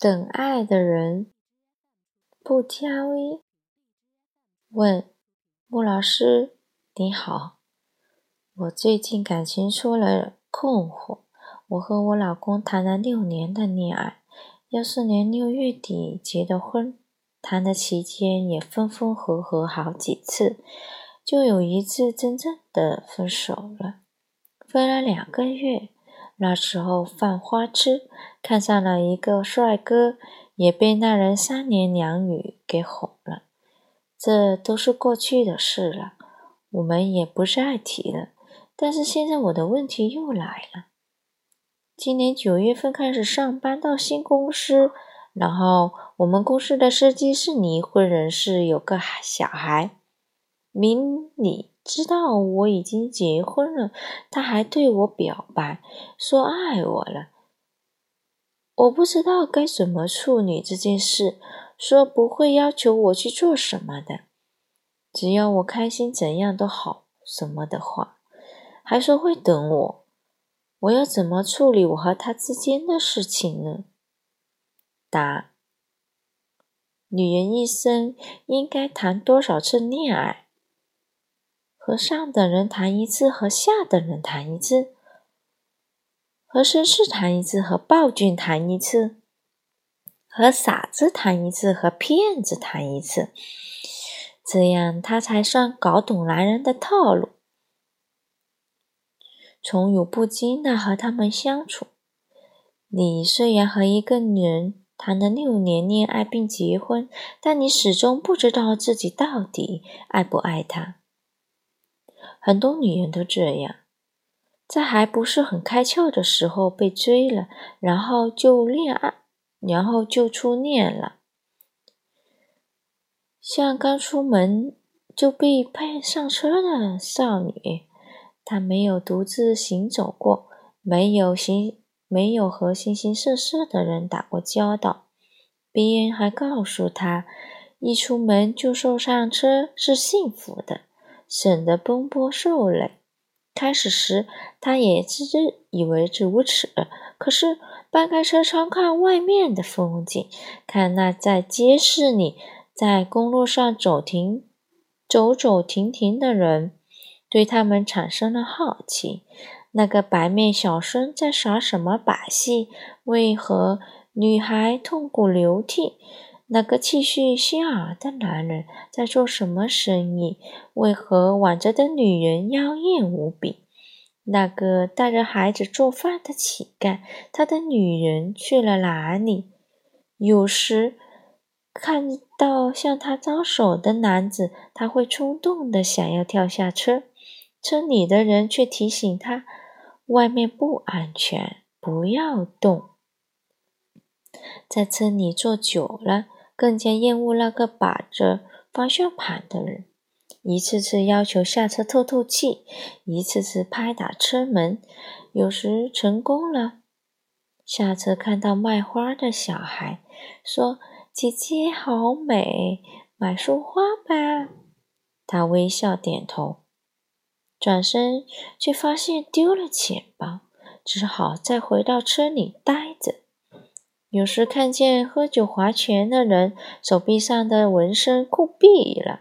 等爱的人不交易。问穆老师你好，我最近感情出了困惑。我和我老公谈了六年的恋爱，幺四年六月底结的婚，谈的期间也分分合合好几次，就有一次真正的分手了。分了两个月。那时候犯花痴，看上了一个帅哥，也被那人三言两语给哄了。这都是过去的事了，我们也不再提了。但是现在我的问题又来了。今年九月份开始上班到新公司，然后我们公司的司机是离婚人士，有个小孩。明理。知道我已经结婚了，他还对我表白，说爱我了。我不知道该怎么处理这件事，说不会要求我去做什么的，只要我开心，怎样都好。什么的话，还说会等我。我要怎么处理我和他之间的事情呢？答：女人一生应该谈多少次恋爱？和上等人谈一次，和下等人谈一次，和绅士谈一次，和暴君谈一次，和傻子谈一次，和骗子谈一次，这样他才算搞懂男人的套路，从容不惊的和他们相处。你虽然和一个女人谈了六年恋爱并结婚，但你始终不知道自己到底爱不爱她。很多女人都这样，在还不是很开窍的时候被追了，然后就恋爱，然后就初恋了。像刚出门就被派上车的少女，她没有独自行走过，没有形，没有和形形色色的人打过交道，别人还告诉她，一出门就坐上车是幸福的。省得奔波受累。开始时，他也自以为如此。可是，搬开车窗看外面的风景，看那在街市里、在公路上走停、走走停停的人，对他们产生了好奇。那个白面小生在耍什么把戏？为何女孩痛哭流涕？那个气势轩昂的男人在做什么生意？为何挽着的女人妖艳无比？那个带着孩子做饭的乞丐，他的女人去了哪里？有时看到向他招手的男子，他会冲动的想要跳下车，车里的人却提醒他，外面不安全，不要动。在车里坐久了。更加厌恶那个把着方向盘的人，一次次要求下车透透气，一次次拍打车门，有时成功了。下车看到卖花的小孩，说：“姐姐好美，买束花吧。”他微笑点头，转身却发现丢了钱包，只好再回到车里待着。有时看见喝酒划拳的人手臂上的纹身酷毙了，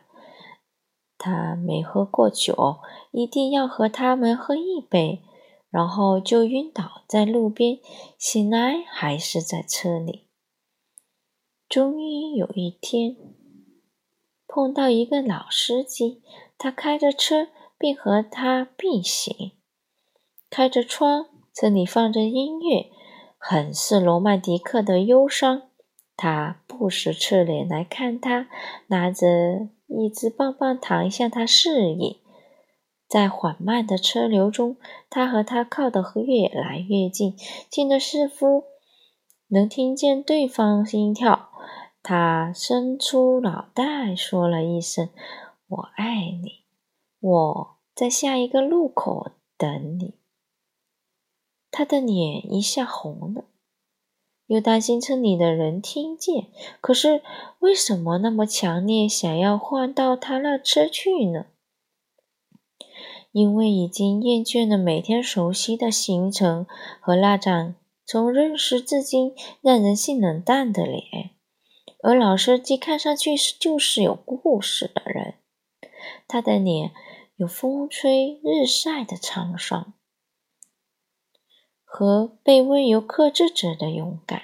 他没喝过酒，一定要和他们喝一杯，然后就晕倒在路边，醒来还是在车里。终于有一天碰到一个老司机，他开着车并和他并行，开着窗，车里放着音乐。很是罗曼蒂克的忧伤，他不时侧脸来看他，拿着一支棒棒糖向他示意。在缓慢的车流中，他和他靠得越来越近，近的似乎能听见对方心跳。他伸出脑袋说了一声：“我爱你，我在下一个路口等你。”他的脸一下红了，又担心车里的人听见。可是为什么那么强烈想要换到他那车去呢？因为已经厌倦了每天熟悉的行程和那张从认识至今让人性冷淡的脸，而老司机看上去是就是有故事的人。他的脸有风吹日晒的沧桑，和被温柔克制着的勇敢。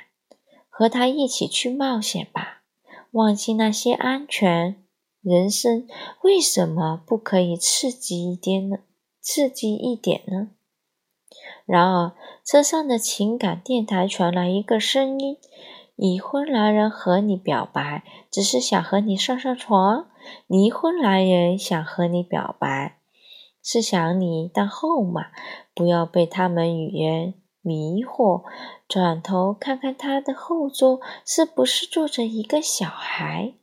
和他一起去冒险吧，忘记那些安全。人生为什么不可以刺激一点呢？刺激一点呢？然而，车上的情感电台传来一个声音：“已婚男人和你表白，只是想和你上上床；离婚男人想和你表白，是想你当后妈，不要被他们语言。”迷惑，转头看看他的后座是不是坐着一个小孩。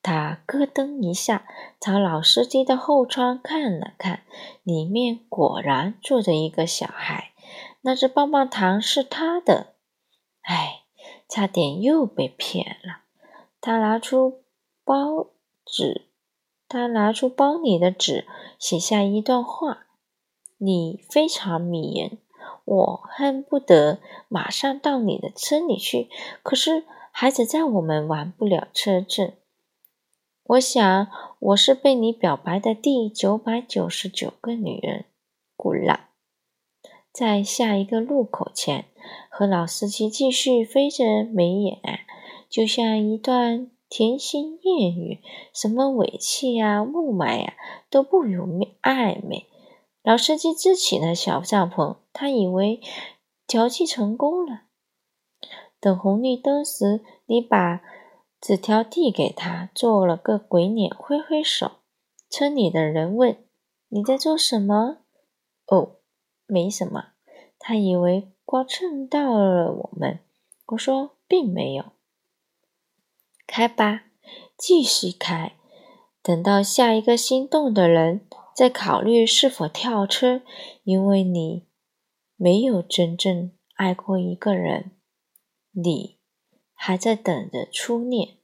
他咯噔一下，朝老司机的后窗看了看，里面果然坐着一个小孩。那只棒棒糖是他的。唉，差点又被骗了。他拿出包纸，他拿出包里的纸，写下一段话：“你非常迷人。”我恨不得马上到你的车里去，可是孩子在，我们玩不了车子。我想我是被你表白的第九百九十九个女人。古拉，在下一个路口前，和老司机继续飞着眉眼，就像一段甜心艳语，什么尾气呀、雾霾呀，都不如暧昧。老司机支起了小帐篷，他以为调剂成功了。等红绿灯时，你把纸条递给他，做了个鬼脸，挥挥手。车里的人问：“你在做什么？”“哦，没什么。”他以为光蹭到了我们。我说：“并没有。”开吧，继续开。等到下一个心动的人。再考虑是否跳车，因为你没有真正爱过一个人，你还在等着初恋。